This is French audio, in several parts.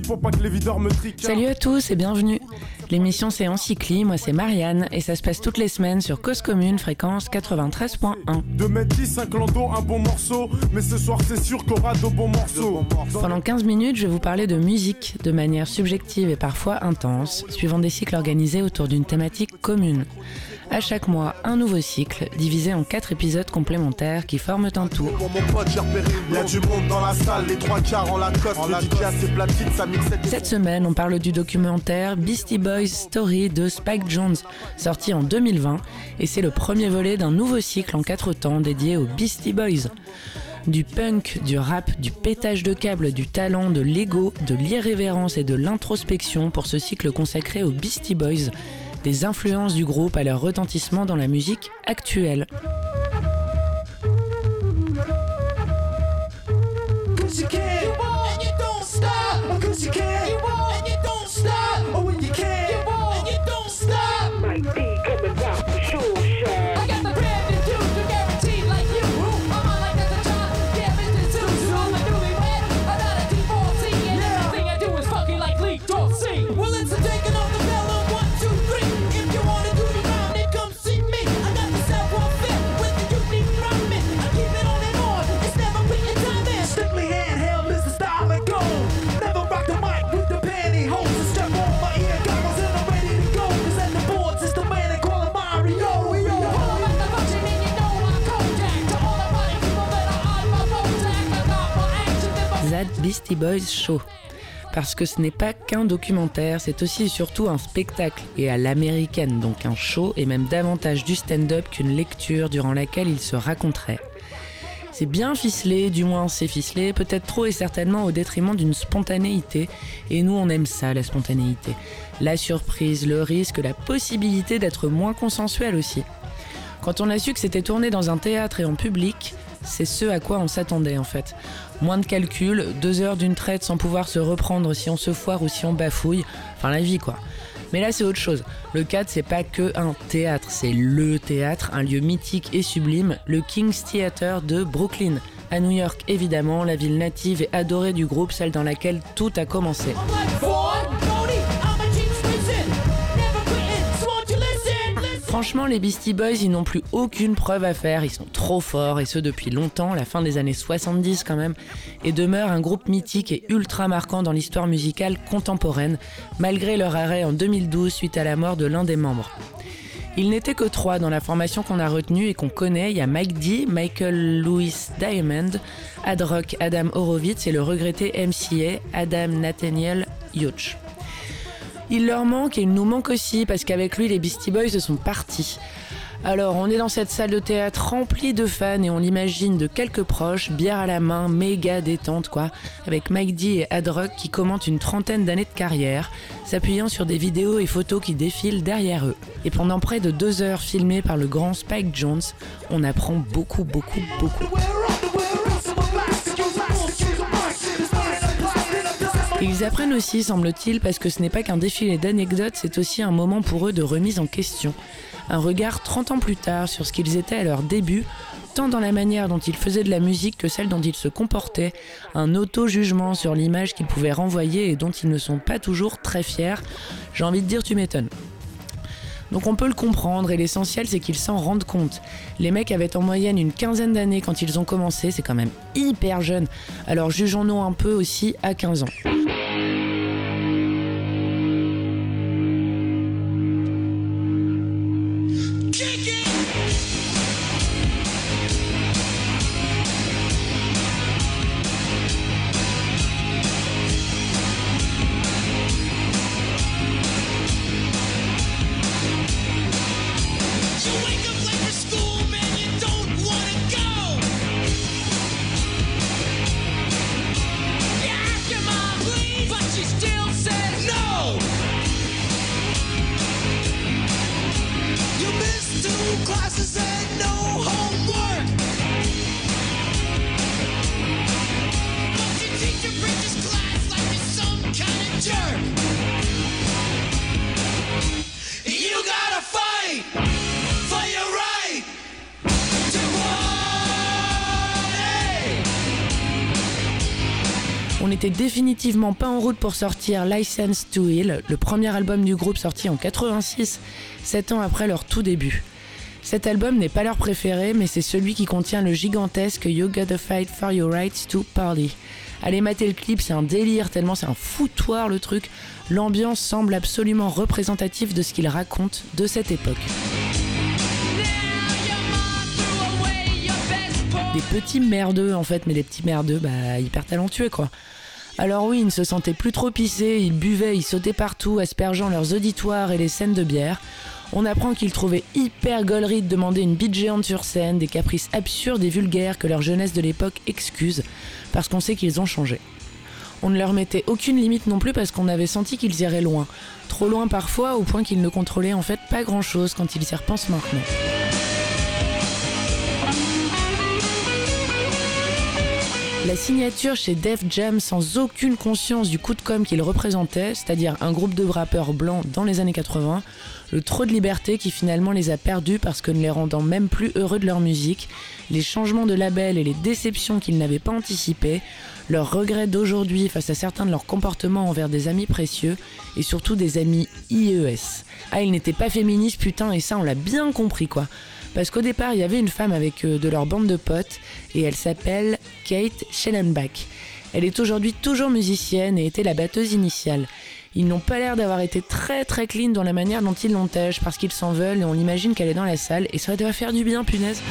pour pas que les videurs me triquent. Salut à tous et bienvenue. L'émission c'est Encycli, moi c'est Marianne et ça se passe toutes les semaines sur Cause Commune, fréquence 93.1. De mettre 10, un clando, un bon morceau, mais ce soir c'est sûr qu'on aura de bons morceaux. Pendant 15 minutes, je vais vous parler de musique de manière subjective et parfois intense, suivant des cycles organisés autour d'une thématique commune. À chaque mois, un nouveau cycle, divisé en quatre épisodes complémentaires qui forment un tout. Cette semaine, on parle du documentaire Beastie Boys Story de Spike Jones, sorti en 2020, et c'est le premier volet d'un nouveau cycle en quatre temps dédié aux Beastie Boys. Du punk, du rap, du pétage de câbles, du talent, de l'ego, de l'irrévérence et de l'introspection pour ce cycle consacré aux Beastie Boys des influences du groupe à leur retentissement dans la musique actuelle. Beastie Boys Show. Parce que ce n'est pas qu'un documentaire, c'est aussi et surtout un spectacle, et à l'américaine, donc un show, et même davantage du stand-up qu'une lecture durant laquelle il se raconterait. C'est bien ficelé, du moins c'est ficelé, peut-être trop et certainement au détriment d'une spontanéité, et nous on aime ça, la spontanéité. La surprise, le risque, la possibilité d'être moins consensuel aussi. Quand on a su que c'était tourné dans un théâtre et en public, c'est ce à quoi on s'attendait en fait. Moins de calculs, deux heures d'une traite sans pouvoir se reprendre si on se foire ou si on bafouille, enfin la vie quoi. Mais là c'est autre chose. Le cadre c'est pas que un théâtre, c'est LE théâtre, un lieu mythique et sublime, le King's Theatre de Brooklyn. À New York évidemment, la ville native et adorée du groupe, celle dans laquelle tout a commencé. Franchement, les Beastie Boys, ils n'ont plus aucune preuve à faire. Ils sont trop forts, et ce depuis longtemps, la fin des années 70 quand même, et demeurent un groupe mythique et ultra marquant dans l'histoire musicale contemporaine, malgré leur arrêt en 2012 suite à la mort de l'un des membres. Ils n'étaient que trois dans la formation qu'on a retenue et qu'on connaît. Il y a Mike D, Michael Louis Diamond, Ad Rock, Adam Horowitz et le regretté MCA, Adam Nathaniel Yoch. Il leur manque et il nous manque aussi parce qu'avec lui, les Beastie Boys sont partis. Alors, on est dans cette salle de théâtre remplie de fans et on l'imagine de quelques proches, bière à la main, méga détente quoi, avec Mike D et Adrock qui commentent une trentaine d'années de carrière, s'appuyant sur des vidéos et photos qui défilent derrière eux. Et pendant près de deux heures filmées par le grand Spike Jones, on apprend beaucoup, beaucoup, beaucoup. Ils apprennent aussi, semble-t-il, parce que ce n'est pas qu'un défilé d'anecdotes, c'est aussi un moment pour eux de remise en question. Un regard 30 ans plus tard sur ce qu'ils étaient à leur début, tant dans la manière dont ils faisaient de la musique que celle dont ils se comportaient, un auto-jugement sur l'image qu'ils pouvaient renvoyer et dont ils ne sont pas toujours très fiers. J'ai envie de dire tu m'étonnes. Donc on peut le comprendre et l'essentiel c'est qu'ils s'en rendent compte. Les mecs avaient en moyenne une quinzaine d'années quand ils ont commencé, c'est quand même hyper jeune. Alors jugeons-nous un peu aussi à 15 ans. On n'était définitivement pas en route pour sortir License to Heal, le premier album du groupe sorti en 86, 7 ans après leur tout début. Cet album n'est pas leur préféré, mais c'est celui qui contient le gigantesque You Gotta Fight for Your Rights to Party. Allez mater le clip, c'est un délire tellement c'est un foutoir le truc. L'ambiance semble absolument représentative de ce qu'il raconte de cette époque. Des petits merdeux en fait, mais des petits merdeux, bah hyper talentueux quoi. Alors oui, ils ne se sentaient plus trop pissés, ils buvaient, ils sautaient partout, aspergeant leurs auditoires et les scènes de bière. On apprend qu'ils trouvaient hyper gaulerie de demander une bite géante sur scène, des caprices absurdes et vulgaires que leur jeunesse de l'époque excuse, parce qu'on sait qu'ils ont changé. On ne leur mettait aucune limite non plus parce qu'on avait senti qu'ils iraient loin. Trop loin parfois, au point qu'ils ne contrôlaient en fait pas grand chose quand ils y repensent maintenant. La signature chez Def Jam sans aucune conscience du coup de com' qu'il représentait, c'est-à-dire un groupe de rappeurs blancs dans les années 80, le trop de liberté qui finalement les a perdus parce que ne les rendant même plus heureux de leur musique, les changements de label et les déceptions qu'ils n'avaient pas anticipées, leurs regrets d'aujourd'hui face à certains de leurs comportements envers des amis précieux et surtout des amis IES. Ah, ils n'étaient pas féministes, putain, et ça on l'a bien compris quoi. Parce qu'au départ, il y avait une femme avec euh, de leur bande de potes et elle s'appelle Kate Schellenbach. Elle est aujourd'hui toujours musicienne et était la batteuse initiale. Ils n'ont pas l'air d'avoir été très très clean dans la manière dont ils l'entègent parce qu'ils s'en veulent et on imagine qu'elle est dans la salle et ça doit faire du bien, punaise.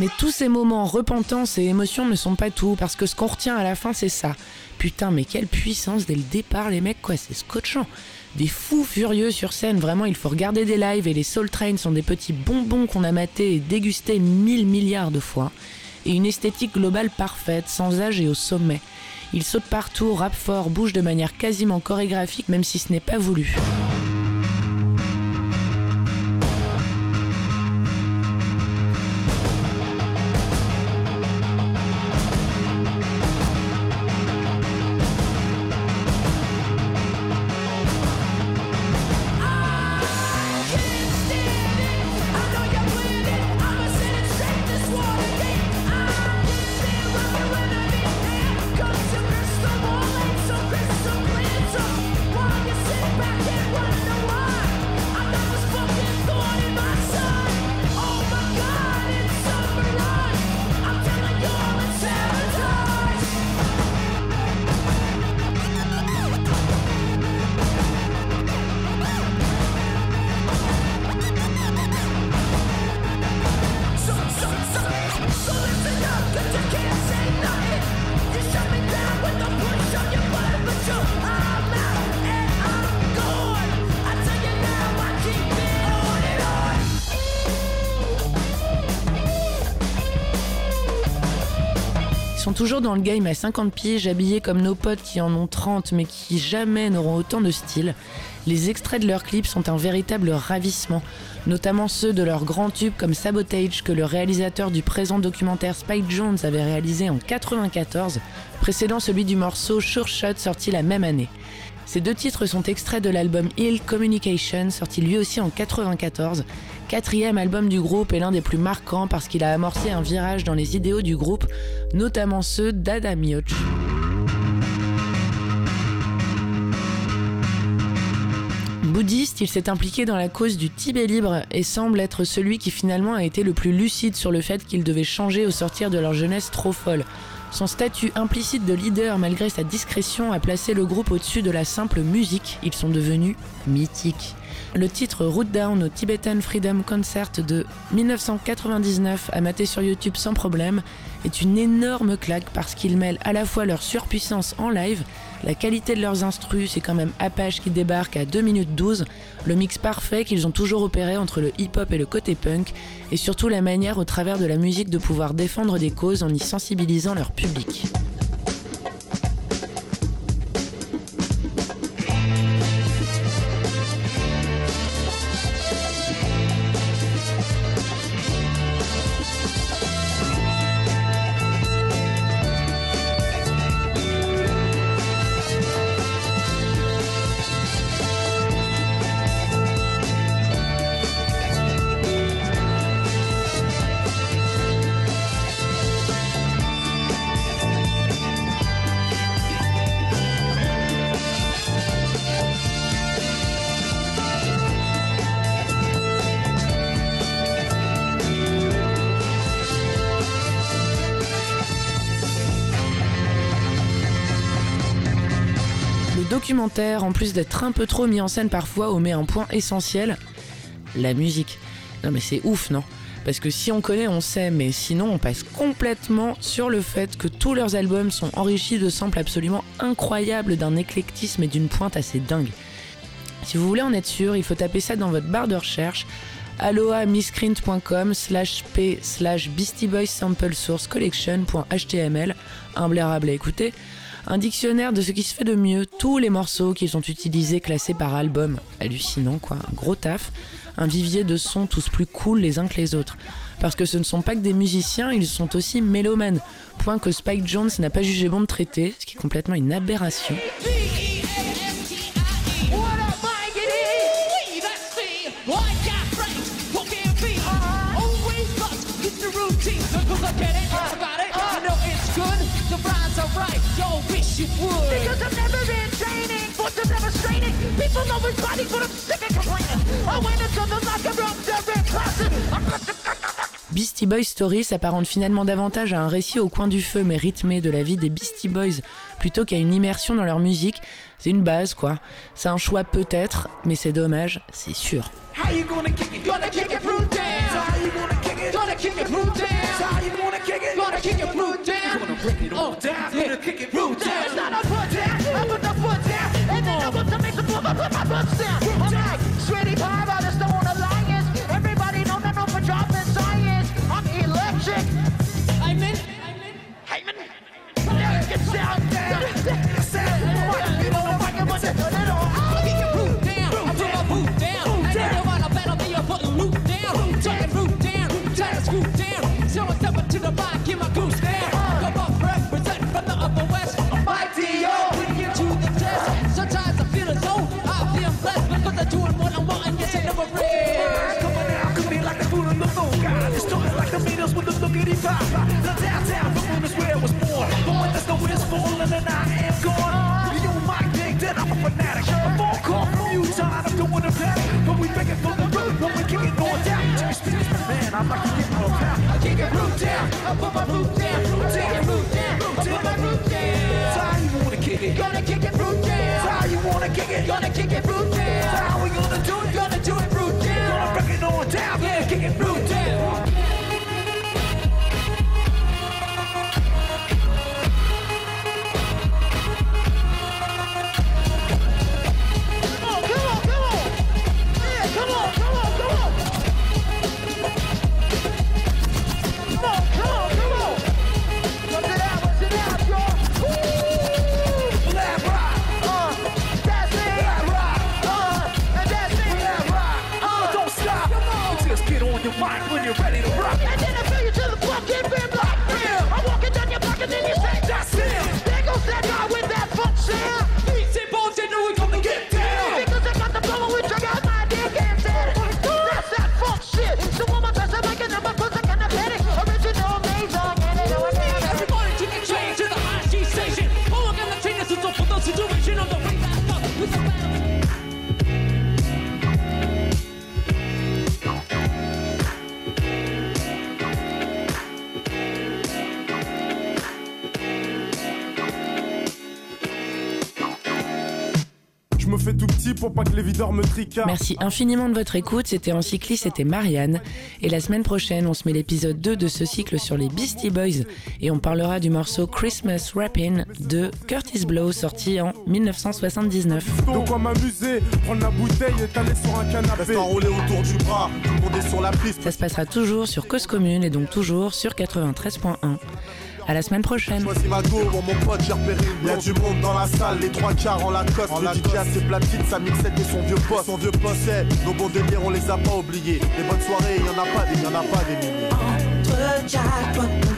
Mais tous ces moments repentance et émotion ne sont pas tout parce que ce qu'on retient à la fin c'est ça. Putain mais quelle puissance dès le départ les mecs quoi, c'est scotchant des fous furieux sur scène. Vraiment, il faut regarder des lives et les Soul Train sont des petits bonbons qu'on a matés et dégustés mille milliards de fois. Et une esthétique globale parfaite, sans âge et au sommet. Ils sautent partout, rappent fort, bougent de manière quasiment chorégraphique, même si ce n'est pas voulu. Toujours dans le game à 50 pieds, habillés comme nos potes qui en ont 30 mais qui jamais n'auront autant de style. Les extraits de leurs clips sont un véritable ravissement, notamment ceux de leurs grands tubes comme Sabotage que le réalisateur du présent documentaire Spike Jones avait réalisé en 94, précédant celui du morceau Sure Shot sorti la même année. Ces deux titres sont extraits de l'album Ill Communication, sorti lui aussi en 94, quatrième album du groupe et l'un des plus marquants parce qu'il a amorcé un virage dans les idéaux du groupe, notamment ceux d'Adam Yoch. Bouddhiste, il s'est impliqué dans la cause du Tibet libre et semble être celui qui finalement a été le plus lucide sur le fait qu'il devait changer au sortir de leur jeunesse trop folle. Son statut implicite de leader malgré sa discrétion a placé le groupe au-dessus de la simple musique, ils sont devenus mythiques. Le titre Root Down au Tibetan Freedom Concert de 1999 à mater sur YouTube sans problème est une énorme claque parce qu'il mêle à la fois leur surpuissance en live, la qualité de leurs instrus, c'est quand même Apache qui débarque à 2 minutes 12, le mix parfait qu'ils ont toujours opéré entre le hip-hop et le côté punk, et surtout la manière au travers de la musique de pouvoir défendre des causes en y sensibilisant leur public. En plus d'être un peu trop mis en scène parfois, omet un point essentiel la musique. Non mais c'est ouf, non? Parce que si on connaît, on sait, mais sinon on passe complètement sur le fait que tous leurs albums sont enrichis de samples absolument incroyables, d'un éclectisme et d'une pointe assez dingue. Si vous voulez en être sûr, il faut taper ça dans votre barre de recherche aloha.miscrint.com slash p slash Beastie Boys Sample Source Collection.html blairable à écouter, un dictionnaire de ce qui se fait de mieux, tous les morceaux qui sont utilisés classés par album. Hallucinant quoi, gros taf, un vivier de sons tous plus cool les uns que les autres. Parce que ce ne sont pas que des musiciens, ils sont aussi mélomanes, point que Spike Jones n'a pas jugé bon de traiter, ce qui est complètement une aberration. Beastie Boys Story s'apparente finalement davantage à un récit au coin du feu mais rythmé de la vie des Beastie Boys plutôt qu'à une immersion dans leur musique. C'est une base quoi. C'est un choix peut-être, mais c'est dommage, c'est sûr. bring it on down. Yeah. Kick it real down. It's not a foot down. I put the foot down. And then I'm to make the move. I put my foot down. I'm like, sweaty power. The downtown Brooklyn is where I was born. But when the snow is falling and I am gone, you might think that I'm a fanatic. A phone call from you, tired of doing the panic. But we begging for the road when we kicking on down. Man, I'm like to get more pound. I kick it root down, I put my root down, take it root down, I put my root down. That's how you wanna kick it. Gonna kick it root down. That's how you wanna kick it. Gonna kick it. rock when you're ready to rock. And then I feel you to the fucking bin block. Yeah. I'm walking down your block and then you say, that's him. There goes that guy with that funk sound. Beats know we to get down. Got the out my dick and that's that shit. So my of. Original change to the IG station. The on the way that fuck. Battle. Merci infiniment de votre écoute. C'était Encycliste, c'était Marianne. Et la semaine prochaine, on se met l'épisode 2 de ce cycle sur les Beastie Boys. Et on parlera du morceau Christmas Rapping de Curtis Blow, sorti en 1979. m'amuser, prendre la bouteille et sur un canapé. autour du bras, sur la piste. Ça se passera toujours sur Cause Commune et donc toujours sur 93.1. À la semaine prochaine. Choisis ma go, mon pote, j'ai repéré Il y a du monde dans la salle, les trois quarts en la cosse. En le DJ a ses platines, sa mixette et son vieux poste. Son vieux poste, nos bons délires, on les a pas oubliés. Les bonnes soirées, y en a pas des, y en a pas des milliers. Entre jackpot,